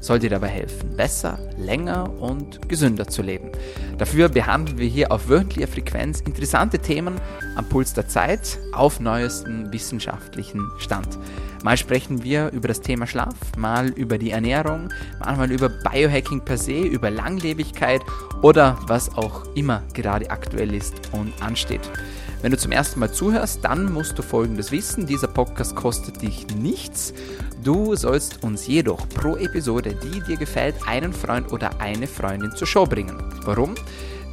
soll dir dabei helfen, besser, länger und gesünder zu leben. Dafür behandeln wir hier auf wöchentlicher Frequenz interessante Themen am Puls der Zeit auf neuesten wissenschaftlichen Stand. Mal sprechen wir über das Thema Schlaf, mal über die Ernährung, manchmal über Biohacking per se, über Langlebigkeit oder was auch immer gerade aktuell ist und ansteht. Wenn du zum ersten Mal zuhörst, dann musst du Folgendes wissen. Dieser Podcast kostet dich nichts. Du sollst uns jedoch pro Episode, die dir gefällt, einen Freund oder eine Freundin zur Show bringen. Warum?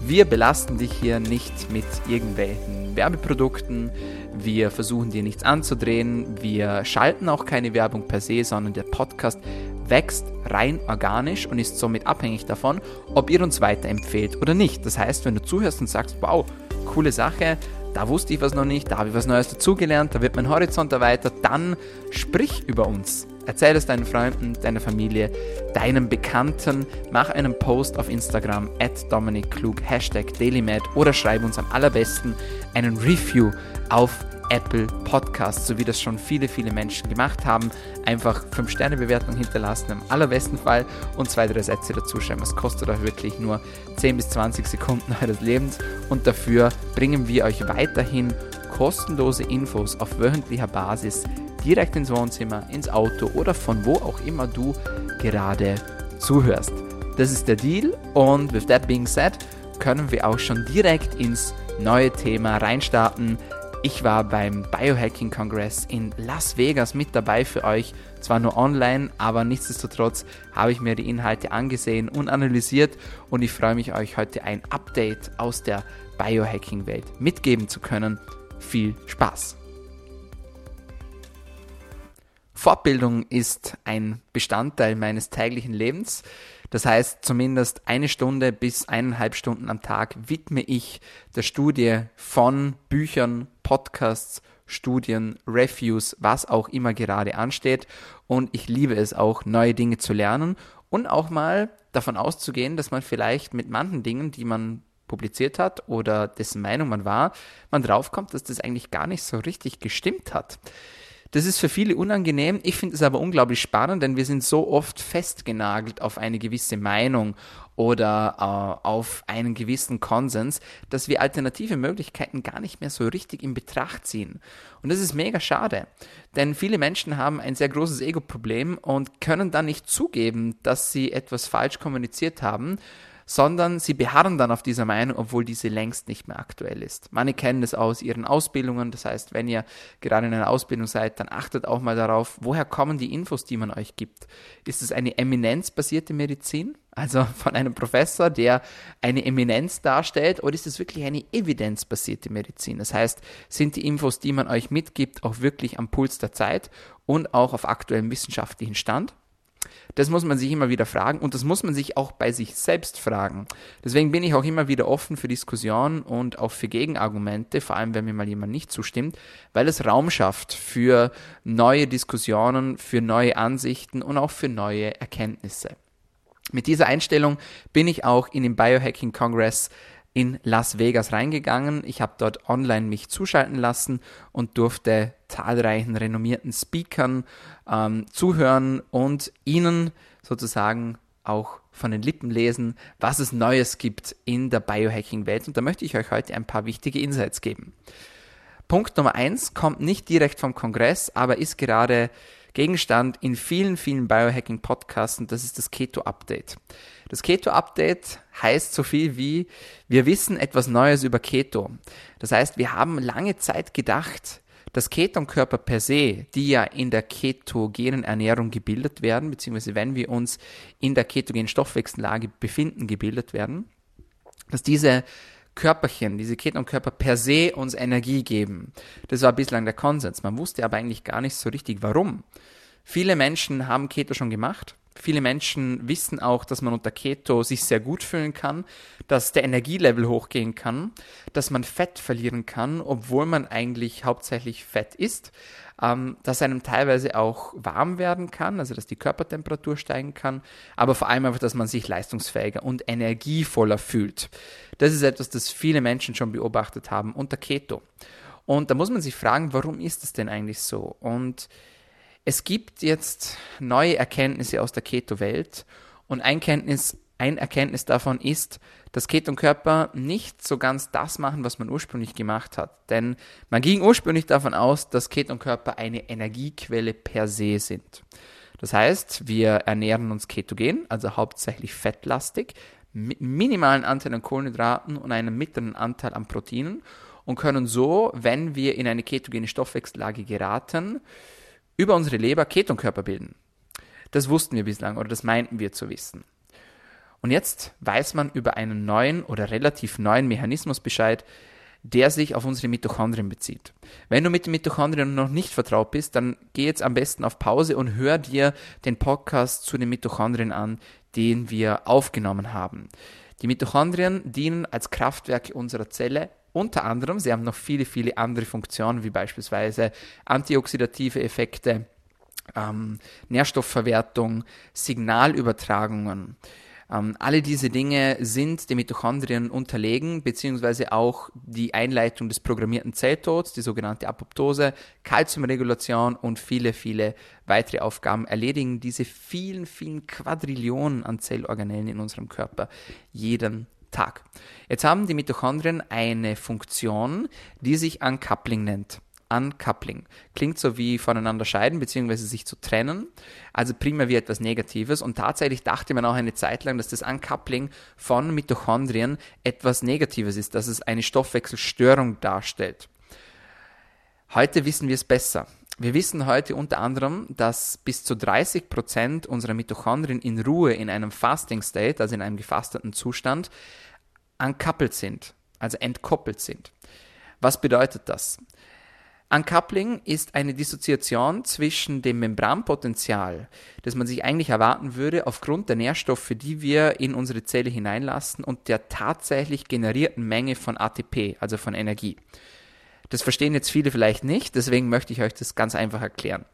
Wir belasten dich hier nicht mit irgendwelchen Werbeprodukten. Wir versuchen dir nichts anzudrehen. Wir schalten auch keine Werbung per se, sondern der Podcast wächst rein organisch und ist somit abhängig davon, ob ihr uns weiterempfehlt oder nicht. Das heißt, wenn du zuhörst und sagst, wow, coole Sache, da wusste ich was noch nicht, da habe ich was Neues dazugelernt, da wird mein Horizont erweitert, dann sprich über uns. Erzähl es deinen Freunden, deiner Familie, deinen Bekannten, mach einen Post auf Instagram at Dominik Klug, Hashtag DailyMed oder schreib uns am allerbesten einen Review auf Apple Podcasts, so wie das schon viele, viele Menschen gemacht haben. Einfach 5-Sterne-Bewertung hinterlassen im allerbesten Fall und zwei, drei Sätze dazu schreiben. Es kostet euch wirklich nur 10 bis 20 Sekunden eures Lebens und dafür bringen wir euch weiterhin kostenlose Infos auf wöchentlicher Basis direkt ins Wohnzimmer, ins Auto oder von wo auch immer du gerade zuhörst. Das ist der Deal und with that being said, können wir auch schon direkt ins neue Thema reinstarten. Ich war beim Biohacking Kongress in Las Vegas mit dabei für euch. Zwar nur online, aber nichtsdestotrotz habe ich mir die Inhalte angesehen und analysiert und ich freue mich, euch heute ein Update aus der Biohacking-Welt mitgeben zu können. Viel Spaß! Fortbildung ist ein Bestandteil meines täglichen Lebens. Das heißt, zumindest eine Stunde bis eineinhalb Stunden am Tag widme ich der Studie von Büchern, Podcasts, Studien, Reviews, was auch immer gerade ansteht. Und ich liebe es auch, neue Dinge zu lernen und auch mal davon auszugehen, dass man vielleicht mit manchen Dingen, die man publiziert hat oder dessen Meinung man war, man draufkommt, dass das eigentlich gar nicht so richtig gestimmt hat. Das ist für viele unangenehm. Ich finde es aber unglaublich spannend, denn wir sind so oft festgenagelt auf eine gewisse Meinung oder äh, auf einen gewissen Konsens, dass wir alternative Möglichkeiten gar nicht mehr so richtig in Betracht ziehen. Und das ist mega schade, denn viele Menschen haben ein sehr großes Ego-Problem und können dann nicht zugeben, dass sie etwas falsch kommuniziert haben sondern sie beharren dann auf dieser Meinung, obwohl diese längst nicht mehr aktuell ist. Manche kennen das aus ihren Ausbildungen, das heißt, wenn ihr gerade in einer Ausbildung seid, dann achtet auch mal darauf, woher kommen die Infos, die man euch gibt. Ist es eine eminenzbasierte Medizin? Also von einem Professor, der eine Eminenz darstellt, oder ist es wirklich eine evidenzbasierte Medizin? Das heißt, sind die Infos, die man euch mitgibt, auch wirklich am Puls der Zeit und auch auf aktuellem wissenschaftlichen Stand? Das muss man sich immer wieder fragen und das muss man sich auch bei sich selbst fragen. Deswegen bin ich auch immer wieder offen für Diskussionen und auch für Gegenargumente, vor allem wenn mir mal jemand nicht zustimmt, weil es Raum schafft für neue Diskussionen, für neue Ansichten und auch für neue Erkenntnisse. Mit dieser Einstellung bin ich auch in den Biohacking Congress in Las Vegas reingegangen. Ich habe dort online mich zuschalten lassen und durfte zahlreichen renommierten Speakern ähm, zuhören und ihnen sozusagen auch von den Lippen lesen, was es Neues gibt in der Biohacking-Welt. Und da möchte ich euch heute ein paar wichtige Insights geben. Punkt Nummer eins kommt nicht direkt vom Kongress, aber ist gerade Gegenstand in vielen, vielen Biohacking-Podcasts und das ist das Keto-Update. Das Keto-Update heißt so viel wie, wir wissen etwas Neues über Keto. Das heißt, wir haben lange Zeit gedacht, dass Ketonkörper per se, die ja in der ketogenen Ernährung gebildet werden, beziehungsweise wenn wir uns in der ketogenen Stoffwechsellage befinden, gebildet werden, dass diese Körperchen, diese Ketonkörper per se uns Energie geben. Das war bislang der Konsens. Man wusste aber eigentlich gar nicht so richtig, warum. Viele Menschen haben Keto schon gemacht, Viele Menschen wissen auch, dass man unter Keto sich sehr gut fühlen kann, dass der Energielevel hochgehen kann, dass man Fett verlieren kann, obwohl man eigentlich hauptsächlich Fett isst, ähm, dass einem teilweise auch warm werden kann, also dass die Körpertemperatur steigen kann, aber vor allem einfach, dass man sich leistungsfähiger und energievoller fühlt. Das ist etwas, das viele Menschen schon beobachtet haben unter Keto. Und da muss man sich fragen, warum ist es denn eigentlich so? Und es gibt jetzt neue Erkenntnisse aus der Keto-Welt und ein, Kenntnis, ein Erkenntnis davon ist, dass Ketonkörper nicht so ganz das machen, was man ursprünglich gemacht hat. Denn man ging ursprünglich davon aus, dass Ketonkörper eine Energiequelle per se sind. Das heißt, wir ernähren uns ketogen, also hauptsächlich fettlastig, mit minimalen Anteil an Kohlenhydraten und einem mittleren Anteil an Proteinen und können so, wenn wir in eine ketogene Stoffwechsellage geraten, über unsere Leber Ketonkörper bilden. Das wussten wir bislang oder das meinten wir zu wissen. Und jetzt weiß man über einen neuen oder relativ neuen Mechanismus Bescheid, der sich auf unsere Mitochondrien bezieht. Wenn du mit den Mitochondrien noch nicht vertraut bist, dann geh jetzt am besten auf Pause und hör dir den Podcast zu den Mitochondrien an, den wir aufgenommen haben. Die Mitochondrien dienen als Kraftwerke unserer Zelle unter anderem, sie haben noch viele, viele andere Funktionen, wie beispielsweise antioxidative Effekte, ähm, Nährstoffverwertung, Signalübertragungen. Ähm, alle diese Dinge sind den Mitochondrien unterlegen, beziehungsweise auch die Einleitung des programmierten Zelltods, die sogenannte Apoptose, Kalziumregulation und viele, viele weitere Aufgaben erledigen diese vielen, vielen Quadrillionen an Zellorganellen in unserem Körper jeden Tag. Jetzt haben die Mitochondrien eine Funktion, die sich Uncoupling nennt. Uncoupling. Klingt so wie voneinander scheiden bzw. sich zu trennen, also primär wie etwas Negatives und tatsächlich dachte man auch eine Zeit lang, dass das Uncoupling von Mitochondrien etwas Negatives ist, dass es eine Stoffwechselstörung darstellt. Heute wissen wir es besser. Wir wissen heute unter anderem, dass bis zu 30 Prozent unserer Mitochondrien in Ruhe in einem Fasting State, also in einem gefasteten Zustand, uncoupled sind, also entkoppelt sind. Was bedeutet das? Uncoupling ist eine Dissoziation zwischen dem Membranpotenzial, das man sich eigentlich erwarten würde aufgrund der Nährstoffe, die wir in unsere Zelle hineinlassen und der tatsächlich generierten Menge von ATP, also von Energie. Das verstehen jetzt viele vielleicht nicht, deswegen möchte ich euch das ganz einfach erklären.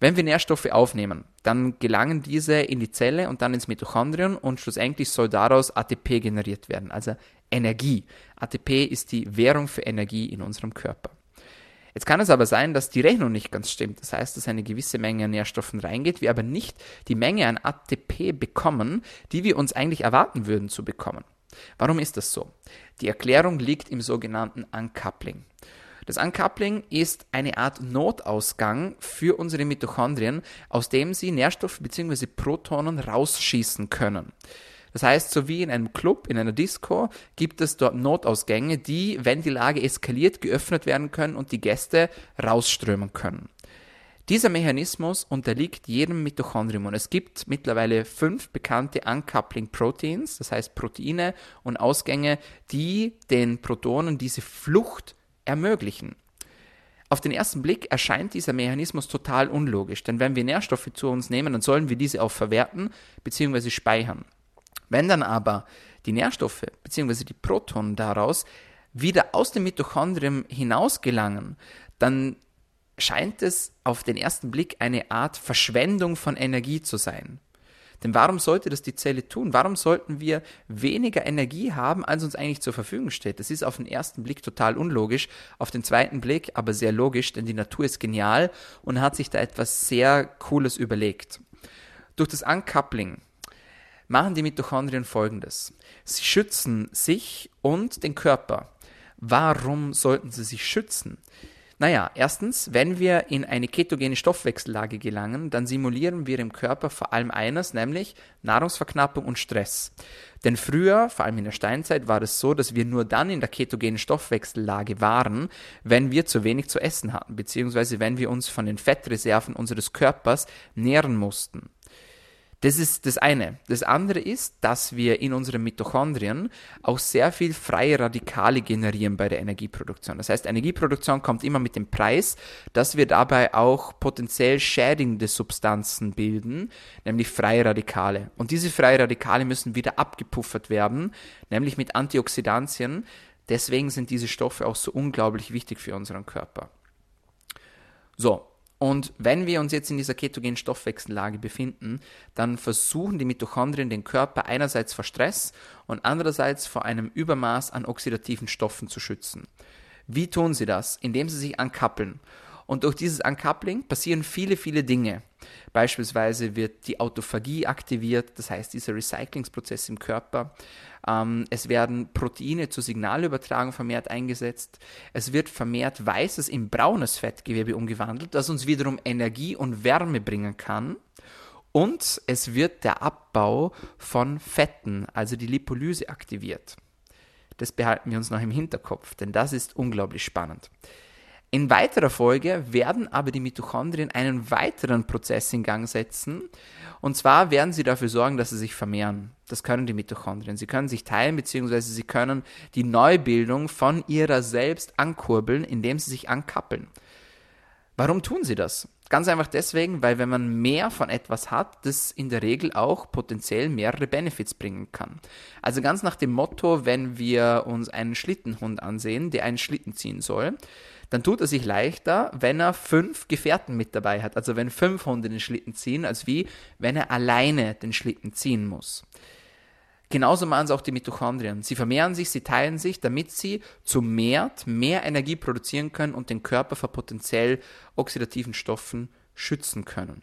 Wenn wir Nährstoffe aufnehmen, dann gelangen diese in die Zelle und dann ins Mitochondrion und schlussendlich soll daraus ATP generiert werden, also Energie. ATP ist die Währung für Energie in unserem Körper. Jetzt kann es aber sein, dass die Rechnung nicht ganz stimmt. Das heißt, dass eine gewisse Menge an Nährstoffen reingeht, wir aber nicht die Menge an ATP bekommen, die wir uns eigentlich erwarten würden zu bekommen. Warum ist das so? Die Erklärung liegt im sogenannten Uncoupling. Das Uncoupling ist eine Art Notausgang für unsere Mitochondrien, aus dem sie Nährstoffe bzw. Protonen rausschießen können. Das heißt, so wie in einem Club, in einer Disco, gibt es dort Notausgänge, die, wenn die Lage eskaliert, geöffnet werden können und die Gäste rausströmen können. Dieser Mechanismus unterliegt jedem Mitochondrium und es gibt mittlerweile fünf bekannte Uncoupling Proteins, das heißt Proteine und Ausgänge, die den Protonen diese Flucht ermöglichen. Auf den ersten Blick erscheint dieser Mechanismus total unlogisch, denn wenn wir Nährstoffe zu uns nehmen, dann sollen wir diese auch verwerten bzw. speichern. Wenn dann aber die Nährstoffe bzw. die Protonen daraus wieder aus dem Mitochondrium hinaus gelangen, dann scheint es auf den ersten Blick eine Art Verschwendung von Energie zu sein. Denn warum sollte das die Zelle tun? Warum sollten wir weniger Energie haben, als uns eigentlich zur Verfügung steht? Das ist auf den ersten Blick total unlogisch, auf den zweiten Blick aber sehr logisch, denn die Natur ist genial und hat sich da etwas sehr Cooles überlegt. Durch das Uncoupling machen die Mitochondrien folgendes. Sie schützen sich und den Körper. Warum sollten sie sich schützen? Naja, erstens, wenn wir in eine ketogene Stoffwechsellage gelangen, dann simulieren wir im Körper vor allem eines, nämlich Nahrungsverknappung und Stress. Denn früher, vor allem in der Steinzeit, war es so, dass wir nur dann in der ketogenen Stoffwechsellage waren, wenn wir zu wenig zu essen hatten, beziehungsweise wenn wir uns von den Fettreserven unseres Körpers nähren mussten. Das ist das eine. Das andere ist, dass wir in unseren Mitochondrien auch sehr viel freie Radikale generieren bei der Energieproduktion. Das heißt, Energieproduktion kommt immer mit dem Preis, dass wir dabei auch potenziell schädigende Substanzen bilden, nämlich freie Radikale. Und diese freie Radikale müssen wieder abgepuffert werden, nämlich mit Antioxidantien. Deswegen sind diese Stoffe auch so unglaublich wichtig für unseren Körper. So, und wenn wir uns jetzt in dieser ketogenen Stoffwechsellage befinden, dann versuchen die Mitochondrien den Körper einerseits vor Stress und andererseits vor einem Übermaß an oxidativen Stoffen zu schützen. Wie tun sie das? Indem sie sich ankappeln. Und durch dieses Uncoupling passieren viele, viele Dinge. Beispielsweise wird die Autophagie aktiviert, das heißt dieser Recyclingsprozess im Körper. Ähm, es werden Proteine zur Signalübertragung vermehrt eingesetzt. Es wird vermehrt weißes in braunes Fettgewebe umgewandelt, das uns wiederum Energie und Wärme bringen kann. Und es wird der Abbau von Fetten, also die Lipolyse, aktiviert. Das behalten wir uns noch im Hinterkopf, denn das ist unglaublich spannend. In weiterer Folge werden aber die Mitochondrien einen weiteren Prozess in Gang setzen. Und zwar werden sie dafür sorgen, dass sie sich vermehren. Das können die Mitochondrien. Sie können sich teilen, beziehungsweise sie können die Neubildung von ihrer selbst ankurbeln, indem sie sich ankappeln. Warum tun sie das? Ganz einfach deswegen, weil wenn man mehr von etwas hat, das in der Regel auch potenziell mehrere Benefits bringen kann. Also ganz nach dem Motto, wenn wir uns einen Schlittenhund ansehen, der einen Schlitten ziehen soll, dann tut er sich leichter, wenn er fünf Gefährten mit dabei hat. Also wenn fünf Hunde den Schlitten ziehen, als wie wenn er alleine den Schlitten ziehen muss. Genauso machen es auch die Mitochondrien. Sie vermehren sich, sie teilen sich, damit sie zu mehr, mehr Energie produzieren können und den Körper vor potenziell oxidativen Stoffen schützen können.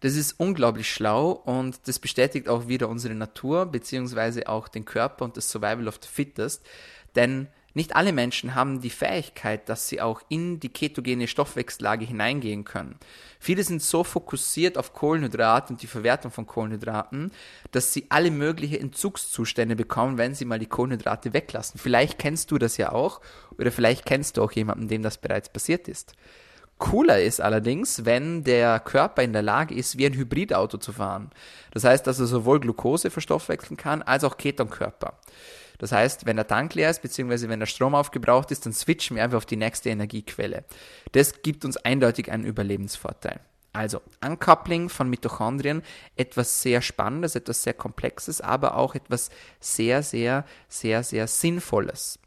Das ist unglaublich schlau und das bestätigt auch wieder unsere Natur beziehungsweise auch den Körper und das Survival of the Fittest, denn nicht alle Menschen haben die Fähigkeit, dass sie auch in die ketogene Stoffwechsellage hineingehen können. Viele sind so fokussiert auf Kohlenhydrate und die Verwertung von Kohlenhydraten, dass sie alle möglichen Entzugszustände bekommen, wenn sie mal die Kohlenhydrate weglassen. Vielleicht kennst du das ja auch oder vielleicht kennst du auch jemanden, dem das bereits passiert ist. Cooler ist allerdings, wenn der Körper in der Lage ist, wie ein Hybridauto zu fahren. Das heißt, dass er sowohl Glucose verstoffwechseln kann, als auch Ketonkörper. Das heißt, wenn der Tank leer ist, beziehungsweise wenn der Strom aufgebraucht ist, dann switchen wir einfach auf die nächste Energiequelle. Das gibt uns eindeutig einen Überlebensvorteil. Also, Uncoupling von Mitochondrien, etwas sehr Spannendes, etwas sehr Komplexes, aber auch etwas sehr, sehr, sehr, sehr Sinnvolles.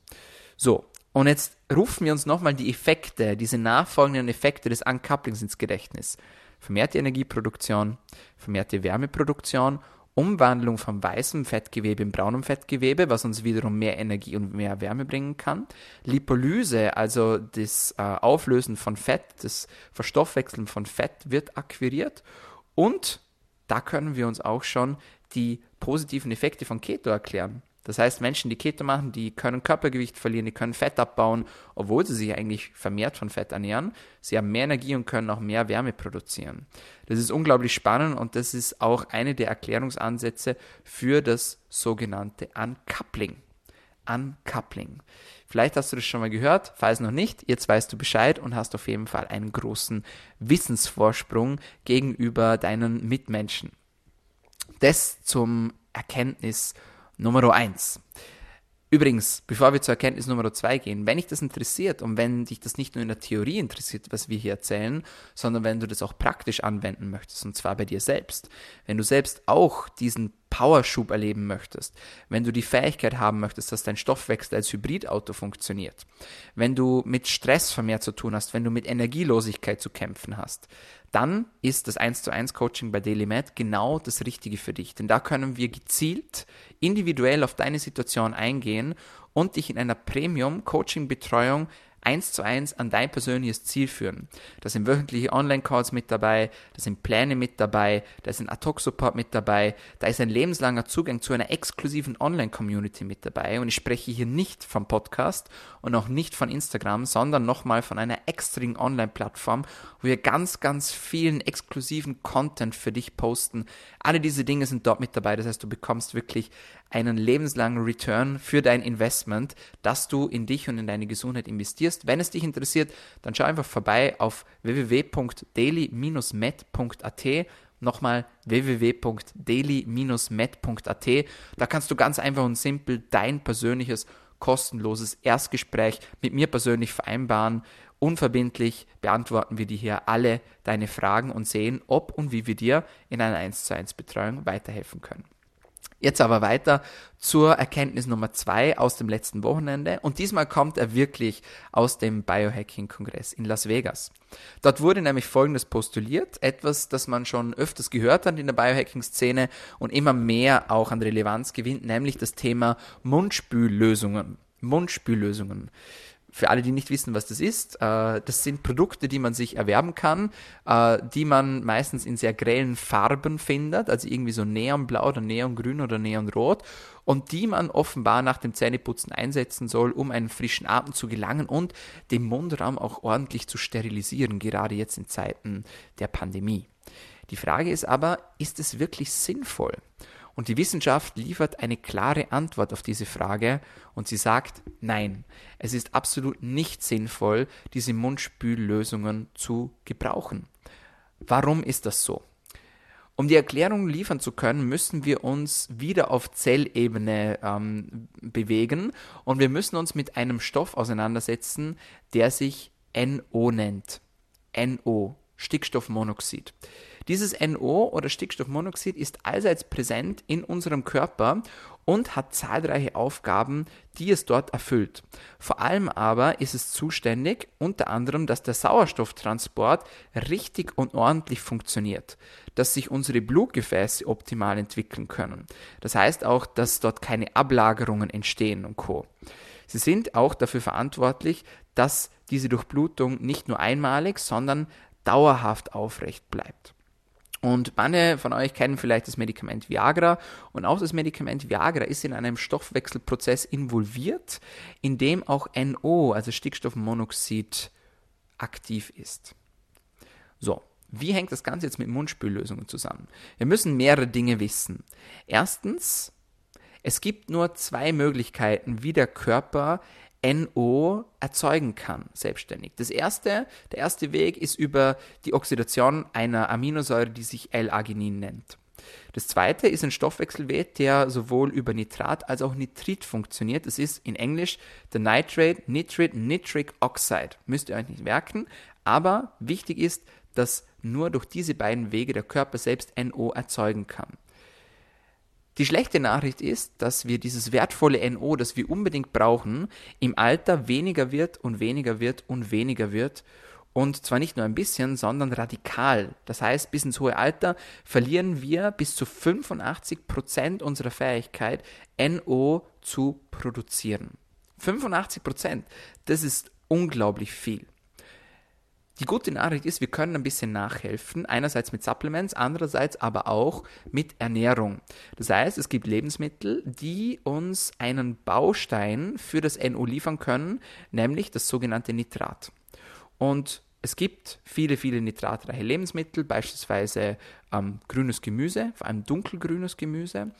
So, und jetzt rufen wir uns nochmal die Effekte, diese nachfolgenden Effekte des Uncouplings ins Gedächtnis. Vermehrte Energieproduktion, vermehrte Wärmeproduktion Umwandlung von weißem Fettgewebe in braunem Fettgewebe, was uns wiederum mehr Energie und mehr Wärme bringen kann. Lipolyse, also das äh, Auflösen von Fett, das Verstoffwechseln von Fett wird akquiriert. Und da können wir uns auch schon die positiven Effekte von Keto erklären. Das heißt, Menschen, die Keto machen, die können Körpergewicht verlieren, die können Fett abbauen, obwohl sie sich eigentlich vermehrt von Fett ernähren. Sie haben mehr Energie und können auch mehr Wärme produzieren. Das ist unglaublich spannend und das ist auch eine der Erklärungsansätze für das sogenannte Uncoupling. Uncoupling. Vielleicht hast du das schon mal gehört, falls noch nicht, jetzt weißt du Bescheid und hast auf jeden Fall einen großen Wissensvorsprung gegenüber deinen Mitmenschen. Das zum Erkenntnis Nummer eins. Übrigens, bevor wir zur Erkenntnis Nummer zwei gehen, wenn dich das interessiert und wenn dich das nicht nur in der Theorie interessiert, was wir hier erzählen, sondern wenn du das auch praktisch anwenden möchtest, und zwar bei dir selbst, wenn du selbst auch diesen Powerschub erleben möchtest, wenn du die Fähigkeit haben möchtest, dass dein Stoffwechsel als Hybridauto funktioniert, wenn du mit Stress vermehrt zu tun hast, wenn du mit Energielosigkeit zu kämpfen hast, dann ist das 1 zu 1 Coaching bei DailyMed genau das Richtige für dich. Denn da können wir gezielt individuell auf deine Situation eingehen und dich in einer Premium Coaching Betreuung eins zu eins an dein persönliches Ziel führen. Da sind wöchentliche Online-Calls mit dabei, da sind Pläne mit dabei, da ist ein Ad-Hoc-Support mit dabei, da ist ein lebenslanger Zugang zu einer exklusiven Online-Community mit dabei und ich spreche hier nicht vom Podcast und auch nicht von Instagram, sondern nochmal von einer extrigen Online-Plattform, wo wir ganz, ganz vielen exklusiven Content für dich posten. Alle diese Dinge sind dort mit dabei, das heißt, du bekommst wirklich einen lebenslangen Return für dein Investment, das du in dich und in deine Gesundheit investierst. Wenn es dich interessiert, dann schau einfach vorbei auf www.daily-med.at Nochmal www.daily-med.at. Da kannst du ganz einfach und simpel dein persönliches kostenloses Erstgespräch mit mir persönlich vereinbaren. Unverbindlich beantworten wir dir hier alle deine Fragen und sehen, ob und wie wir dir in einer 1 zu 1 Betreuung weiterhelfen können. Jetzt aber weiter zur Erkenntnis Nummer zwei aus dem letzten Wochenende. Und diesmal kommt er wirklich aus dem Biohacking-Kongress in Las Vegas. Dort wurde nämlich Folgendes postuliert, etwas, das man schon öfters gehört hat in der Biohacking-Szene und immer mehr auch an Relevanz gewinnt, nämlich das Thema Mundspüllösungen. Mundspüllösungen. Für alle, die nicht wissen, was das ist, äh, das sind Produkte, die man sich erwerben kann, äh, die man meistens in sehr grellen Farben findet, also irgendwie so Neonblau oder Neongrün oder Neonrot und die man offenbar nach dem Zähneputzen einsetzen soll, um einen frischen Atem zu gelangen und den Mundraum auch ordentlich zu sterilisieren, gerade jetzt in Zeiten der Pandemie. Die Frage ist aber, ist es wirklich sinnvoll? Und die Wissenschaft liefert eine klare Antwort auf diese Frage und sie sagt, nein, es ist absolut nicht sinnvoll, diese Mundspüllösungen zu gebrauchen. Warum ist das so? Um die Erklärung liefern zu können, müssen wir uns wieder auf Zellebene ähm, bewegen und wir müssen uns mit einem Stoff auseinandersetzen, der sich NO nennt. NO, Stickstoffmonoxid. Dieses NO oder Stickstoffmonoxid ist allseits präsent in unserem Körper und hat zahlreiche Aufgaben, die es dort erfüllt. Vor allem aber ist es zuständig, unter anderem, dass der Sauerstofftransport richtig und ordentlich funktioniert, dass sich unsere Blutgefäße optimal entwickeln können. Das heißt auch, dass dort keine Ablagerungen entstehen und Co. Sie sind auch dafür verantwortlich, dass diese Durchblutung nicht nur einmalig, sondern dauerhaft aufrecht bleibt. Und manche von euch kennen vielleicht das Medikament Viagra und auch das Medikament Viagra ist in einem Stoffwechselprozess involviert, in dem auch NO, also Stickstoffmonoxid, aktiv ist. So, wie hängt das Ganze jetzt mit Mundspüllösungen zusammen? Wir müssen mehrere Dinge wissen. Erstens, es gibt nur zwei Möglichkeiten, wie der Körper NO erzeugen kann, selbstständig. Das erste, der erste Weg ist über die Oxidation einer Aminosäure, die sich L-Arginin nennt. Das zweite ist ein Stoffwechselwert, der sowohl über Nitrat als auch Nitrit funktioniert. Das ist in Englisch der Nitrate, Nitrit, Nitric Oxide. Müsst ihr euch nicht merken, aber wichtig ist, dass nur durch diese beiden Wege der Körper selbst NO erzeugen kann. Die schlechte Nachricht ist, dass wir dieses wertvolle NO, das wir unbedingt brauchen, im Alter weniger wird und weniger wird und weniger wird. Und zwar nicht nur ein bisschen, sondern radikal. Das heißt, bis ins hohe Alter verlieren wir bis zu 85 Prozent unserer Fähigkeit, NO zu produzieren. 85 Prozent, das ist unglaublich viel. Die gute Nachricht ist, wir können ein bisschen nachhelfen, einerseits mit Supplements, andererseits aber auch mit Ernährung. Das heißt, es gibt Lebensmittel, die uns einen Baustein für das NO liefern können, nämlich das sogenannte Nitrat. Und es gibt viele, viele nitratreiche Lebensmittel, beispielsweise ähm, grünes Gemüse, vor allem dunkelgrünes Gemüse.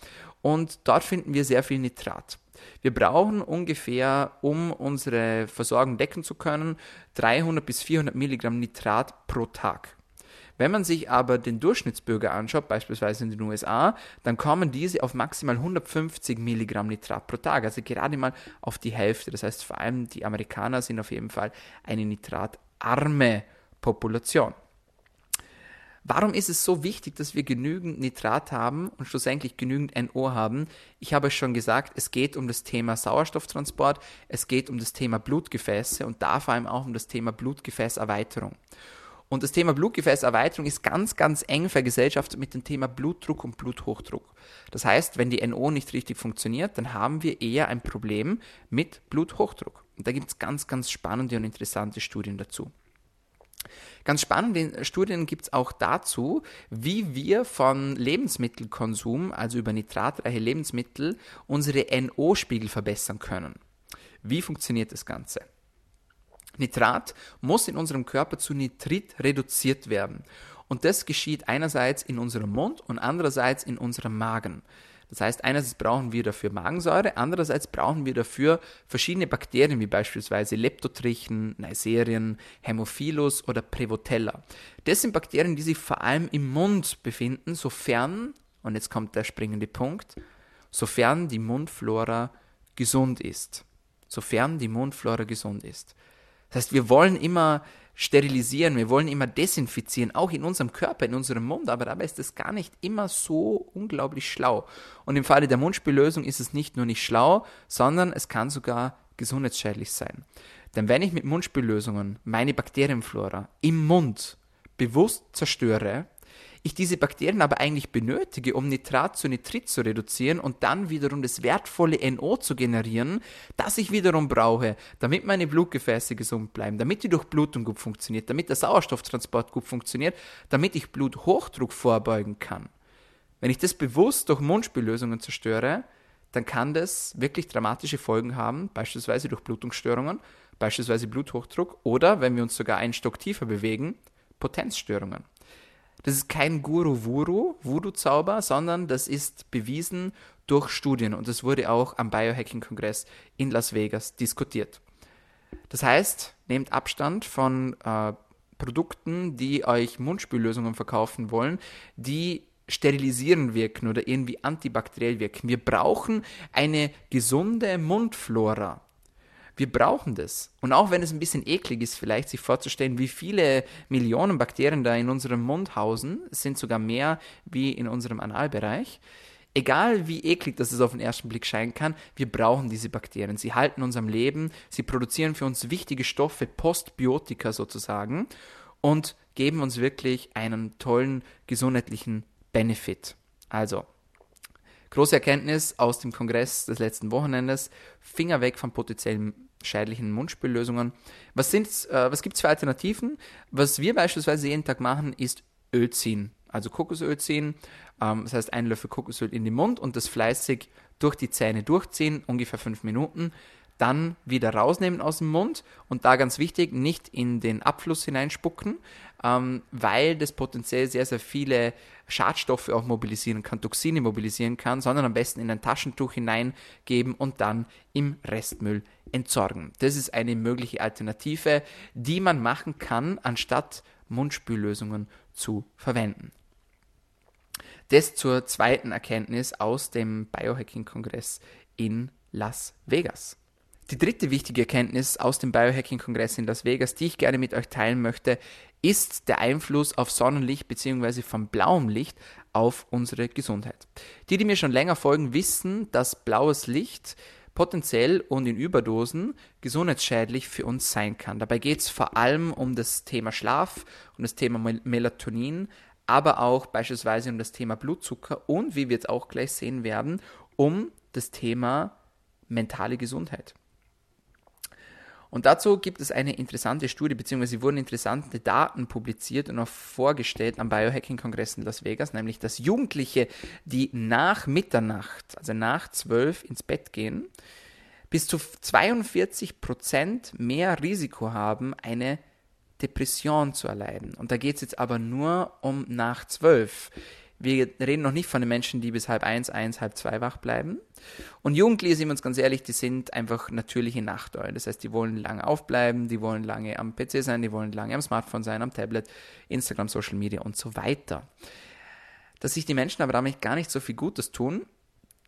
Und dort finden wir sehr viel Nitrat. Wir brauchen ungefähr, um unsere Versorgung decken zu können, 300 bis 400 Milligramm Nitrat pro Tag. Wenn man sich aber den Durchschnittsbürger anschaut, beispielsweise in den USA, dann kommen diese auf maximal 150 Milligramm Nitrat pro Tag, also gerade mal auf die Hälfte. Das heißt, vor allem die Amerikaner sind auf jeden Fall eine nitratarme Population. Warum ist es so wichtig, dass wir genügend Nitrat haben und schlussendlich genügend NO haben? Ich habe es schon gesagt, es geht um das Thema Sauerstofftransport, es geht um das Thema Blutgefäße und da vor allem auch um das Thema Blutgefäßerweiterung. Und das Thema Blutgefäßerweiterung ist ganz, ganz eng vergesellschaftet mit dem Thema Blutdruck und Bluthochdruck. Das heißt, wenn die NO nicht richtig funktioniert, dann haben wir eher ein Problem mit Bluthochdruck. Und da gibt es ganz, ganz spannende und interessante Studien dazu. Ganz spannende Studien gibt es auch dazu, wie wir von Lebensmittelkonsum, also über nitratreiche Lebensmittel, unsere NO-Spiegel verbessern können. Wie funktioniert das Ganze? Nitrat muss in unserem Körper zu Nitrit reduziert werden. Und das geschieht einerseits in unserem Mund und andererseits in unserem Magen. Das heißt, einerseits brauchen wir dafür Magensäure, andererseits brauchen wir dafür verschiedene Bakterien, wie beispielsweise Leptotrichen, Neisserien, Hämophilus oder Prevotella. Das sind Bakterien, die sich vor allem im Mund befinden, sofern, und jetzt kommt der springende Punkt, sofern die Mundflora gesund ist. Sofern die Mundflora gesund ist. Das heißt, wir wollen immer sterilisieren, wir wollen immer desinfizieren, auch in unserem Körper, in unserem Mund, aber dabei ist das gar nicht immer so unglaublich schlau. Und im Falle der Mundspüllösung ist es nicht nur nicht schlau, sondern es kann sogar gesundheitsschädlich sein. Denn wenn ich mit Mundspüllösungen meine Bakterienflora im Mund bewusst zerstöre, ich diese Bakterien aber eigentlich benötige, um Nitrat zu Nitrit zu reduzieren und dann wiederum das wertvolle NO zu generieren, das ich wiederum brauche, damit meine Blutgefäße gesund bleiben, damit die Durchblutung gut funktioniert, damit der Sauerstofftransport gut funktioniert, damit ich Bluthochdruck vorbeugen kann. Wenn ich das bewusst durch Mundspüllösungen zerstöre, dann kann das wirklich dramatische Folgen haben, beispielsweise durch Blutungsstörungen, beispielsweise Bluthochdruck oder, wenn wir uns sogar einen Stock tiefer bewegen, Potenzstörungen. Das ist kein Guru-Wuru, Voodoo-Zauber, sondern das ist bewiesen durch Studien und das wurde auch am Biohacking-Kongress in Las Vegas diskutiert. Das heißt, nehmt Abstand von äh, Produkten, die euch Mundspüllösungen verkaufen wollen, die sterilisieren wirken oder irgendwie antibakteriell wirken. Wir brauchen eine gesunde Mundflora. Wir brauchen das. Und auch wenn es ein bisschen eklig ist, vielleicht sich vorzustellen, wie viele Millionen Bakterien da in unserem Mund hausen, es sind sogar mehr wie in unserem Analbereich. Egal wie eklig das es auf den ersten Blick scheinen kann, wir brauchen diese Bakterien. Sie halten uns am Leben, sie produzieren für uns wichtige Stoffe, Postbiotika sozusagen, und geben uns wirklich einen tollen gesundheitlichen Benefit. Also, große Erkenntnis aus dem Kongress des letzten Wochenendes: Finger weg von potenziellen schädlichen Mundspüllösungen. Was, äh, was gibt es für Alternativen? Was wir beispielsweise jeden Tag machen, ist Öl ziehen. Also Kokosöl ziehen. Ähm, das heißt, ein Löffel Kokosöl in den Mund und das fleißig durch die Zähne durchziehen, ungefähr fünf Minuten dann wieder rausnehmen aus dem Mund und da ganz wichtig, nicht in den Abfluss hineinspucken, ähm, weil das potenziell sehr, sehr viele Schadstoffe auch mobilisieren kann, Toxine mobilisieren kann, sondern am besten in ein Taschentuch hineingeben und dann im Restmüll entsorgen. Das ist eine mögliche Alternative, die man machen kann, anstatt Mundspüllösungen zu verwenden. Das zur zweiten Erkenntnis aus dem Biohacking-Kongress in Las Vegas. Die dritte wichtige Erkenntnis aus dem Biohacking-Kongress in Las Vegas, die ich gerne mit euch teilen möchte, ist der Einfluss auf Sonnenlicht bzw. von blauem Licht auf unsere Gesundheit. Die, die mir schon länger folgen, wissen, dass blaues Licht potenziell und in Überdosen gesundheitsschädlich für uns sein kann. Dabei geht es vor allem um das Thema Schlaf, um das Thema Melatonin, aber auch beispielsweise um das Thema Blutzucker und, wie wir jetzt auch gleich sehen werden, um das Thema mentale Gesundheit. Und dazu gibt es eine interessante Studie, beziehungsweise wurden interessante Daten publiziert und auch vorgestellt am Biohacking-Kongress in Las Vegas, nämlich dass Jugendliche, die nach Mitternacht, also nach zwölf ins Bett gehen, bis zu 42 Prozent mehr Risiko haben, eine Depression zu erleiden. Und da geht es jetzt aber nur um nach zwölf. Wir reden noch nicht von den Menschen, die bis halb eins, eins, halb zwei wach bleiben. Und Jugendliche, sind wir uns ganz ehrlich, die sind einfach natürliche Nachteulen. Das heißt, die wollen lange aufbleiben, die wollen lange am PC sein, die wollen lange am Smartphone sein, am Tablet, Instagram, Social Media und so weiter. Dass sich die Menschen aber damit gar nicht so viel Gutes tun,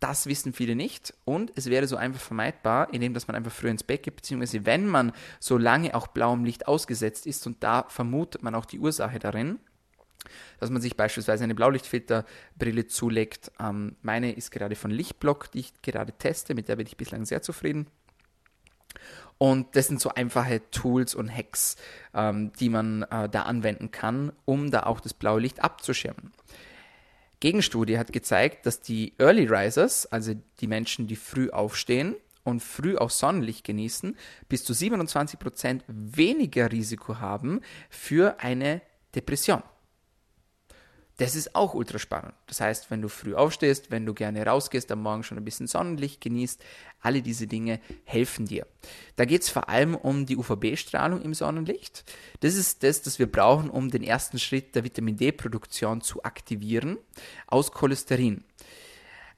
das wissen viele nicht und es wäre so einfach vermeidbar, indem dass man einfach früher ins Bett geht, beziehungsweise wenn man so lange auch blauem Licht ausgesetzt ist und da vermutet man auch die Ursache darin, dass man sich beispielsweise eine Blaulichtfilterbrille zulegt. Ähm, meine ist gerade von Lichtblock, die ich gerade teste, mit der bin ich bislang sehr zufrieden. Und das sind so einfache Tools und Hacks, ähm, die man äh, da anwenden kann, um da auch das blaue Licht abzuschirmen. Gegenstudie hat gezeigt, dass die Early Risers, also die Menschen, die früh aufstehen und früh auch Sonnenlicht genießen, bis zu 27% weniger Risiko haben für eine Depression. Das ist auch ultra spannend. Das heißt, wenn du früh aufstehst, wenn du gerne rausgehst, am Morgen schon ein bisschen Sonnenlicht genießt, alle diese Dinge helfen dir. Da geht es vor allem um die UVB-Strahlung im Sonnenlicht. Das ist das, das wir brauchen, um den ersten Schritt der Vitamin D-Produktion zu aktivieren aus Cholesterin.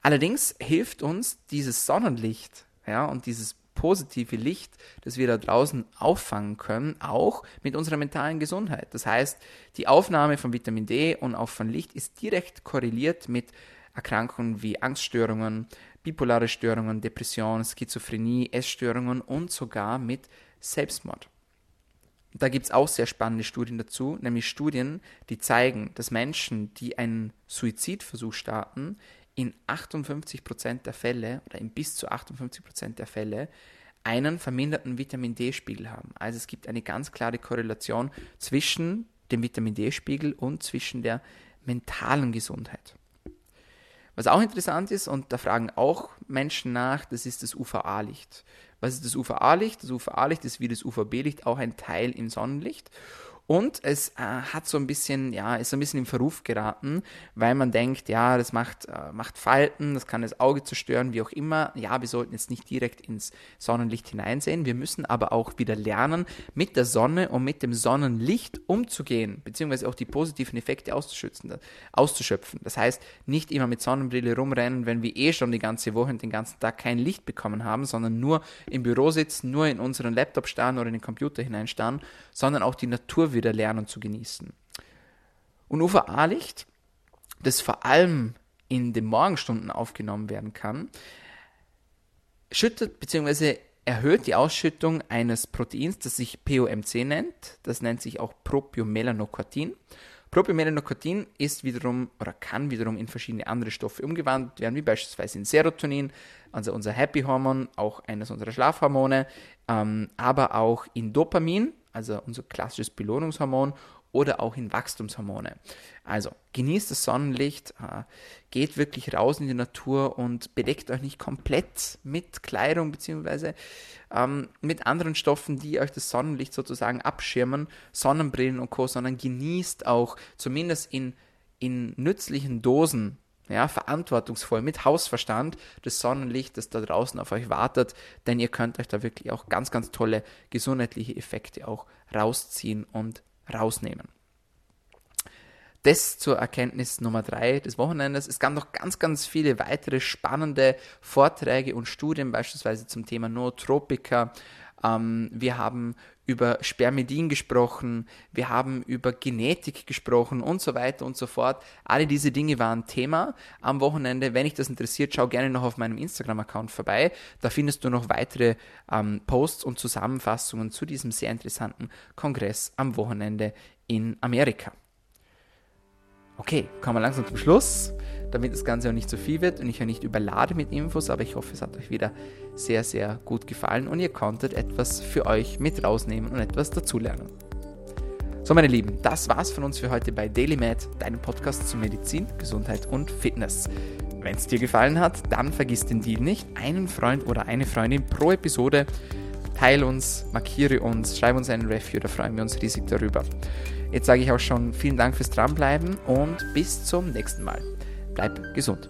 Allerdings hilft uns dieses Sonnenlicht ja, und dieses positive Licht, das wir da draußen auffangen können, auch mit unserer mentalen Gesundheit. Das heißt, die Aufnahme von Vitamin D und auch von Licht ist direkt korreliert mit Erkrankungen wie Angststörungen, bipolare Störungen, Depression, Schizophrenie, Essstörungen und sogar mit Selbstmord. Da gibt es auch sehr spannende Studien dazu, nämlich Studien, die zeigen, dass Menschen, die einen Suizidversuch starten, in 58% der Fälle oder in bis zu 58% der Fälle einen verminderten Vitamin D-Spiegel haben. Also es gibt eine ganz klare Korrelation zwischen dem Vitamin D-Spiegel und zwischen der mentalen Gesundheit. Was auch interessant ist, und da fragen auch Menschen nach, das ist das UVA-Licht. Was ist das UVA-Licht? Das UVA-Licht ist wie das UVB-Licht auch ein Teil im Sonnenlicht. Und es äh, hat so ein bisschen, ja, ist so ein bisschen in Verruf geraten, weil man denkt, ja, das macht, äh, macht Falten, das kann das Auge zerstören, wie auch immer. Ja, wir sollten jetzt nicht direkt ins Sonnenlicht hineinsehen. Wir müssen aber auch wieder lernen, mit der Sonne und mit dem Sonnenlicht umzugehen, beziehungsweise auch die positiven Effekte auszuschöpfen. Das heißt, nicht immer mit Sonnenbrille rumrennen, wenn wir eh schon die ganze Woche und den ganzen Tag kein Licht bekommen haben, sondern nur im Büro sitzen, nur in unseren Laptop starren oder in den Computer hineinstarren, sondern auch die Natur wieder lernen zu genießen. Und UVA-Licht, das vor allem in den Morgenstunden aufgenommen werden kann, schüttet bzw. erhöht die Ausschüttung eines Proteins, das sich POMC nennt. Das nennt sich auch Propiomelanocortin. Propiomelanocortin ist wiederum oder kann wiederum in verschiedene andere Stoffe umgewandelt werden, wie beispielsweise in Serotonin, also unser Happy-Hormon, auch eines unserer Schlafhormone, ähm, aber auch in Dopamin, also unser klassisches Belohnungshormon, oder auch in Wachstumshormone. Also genießt das Sonnenlicht, äh, geht wirklich raus in die Natur und bedeckt euch nicht komplett mit Kleidung bzw. Ähm, mit anderen Stoffen, die euch das Sonnenlicht sozusagen abschirmen, Sonnenbrillen und Co., sondern genießt auch zumindest in, in nützlichen Dosen ja, verantwortungsvoll, mit Hausverstand das Sonnenlicht, das da draußen auf euch wartet, denn ihr könnt euch da wirklich auch ganz, ganz tolle gesundheitliche Effekte auch rausziehen und rausnehmen. Das zur Erkenntnis Nummer drei des Wochenendes. Es gab noch ganz, ganz viele weitere spannende Vorträge und Studien, beispielsweise zum Thema Nootropika, ähm, wir haben über Spermidin gesprochen, wir haben über Genetik gesprochen und so weiter und so fort. Alle diese Dinge waren Thema am Wochenende. Wenn dich das interessiert, schau gerne noch auf meinem Instagram-Account vorbei. Da findest du noch weitere ähm, Posts und Zusammenfassungen zu diesem sehr interessanten Kongress am Wochenende in Amerika. Okay, kommen wir langsam zum Schluss damit das Ganze auch nicht zu viel wird und ich ja nicht überlade mit Infos, aber ich hoffe, es hat euch wieder sehr, sehr gut gefallen und ihr konntet etwas für euch mit rausnehmen und etwas dazulernen. So, meine Lieben, das war's von uns für heute bei DailyMed, deinem Podcast zu Medizin, Gesundheit und Fitness. Wenn es dir gefallen hat, dann vergiss den Deal nicht. Einen Freund oder eine Freundin pro Episode. Teile uns, markiere uns, schreib uns einen Review, da freuen wir uns riesig darüber. Jetzt sage ich auch schon vielen Dank fürs Dranbleiben und bis zum nächsten Mal. Bleib gesund.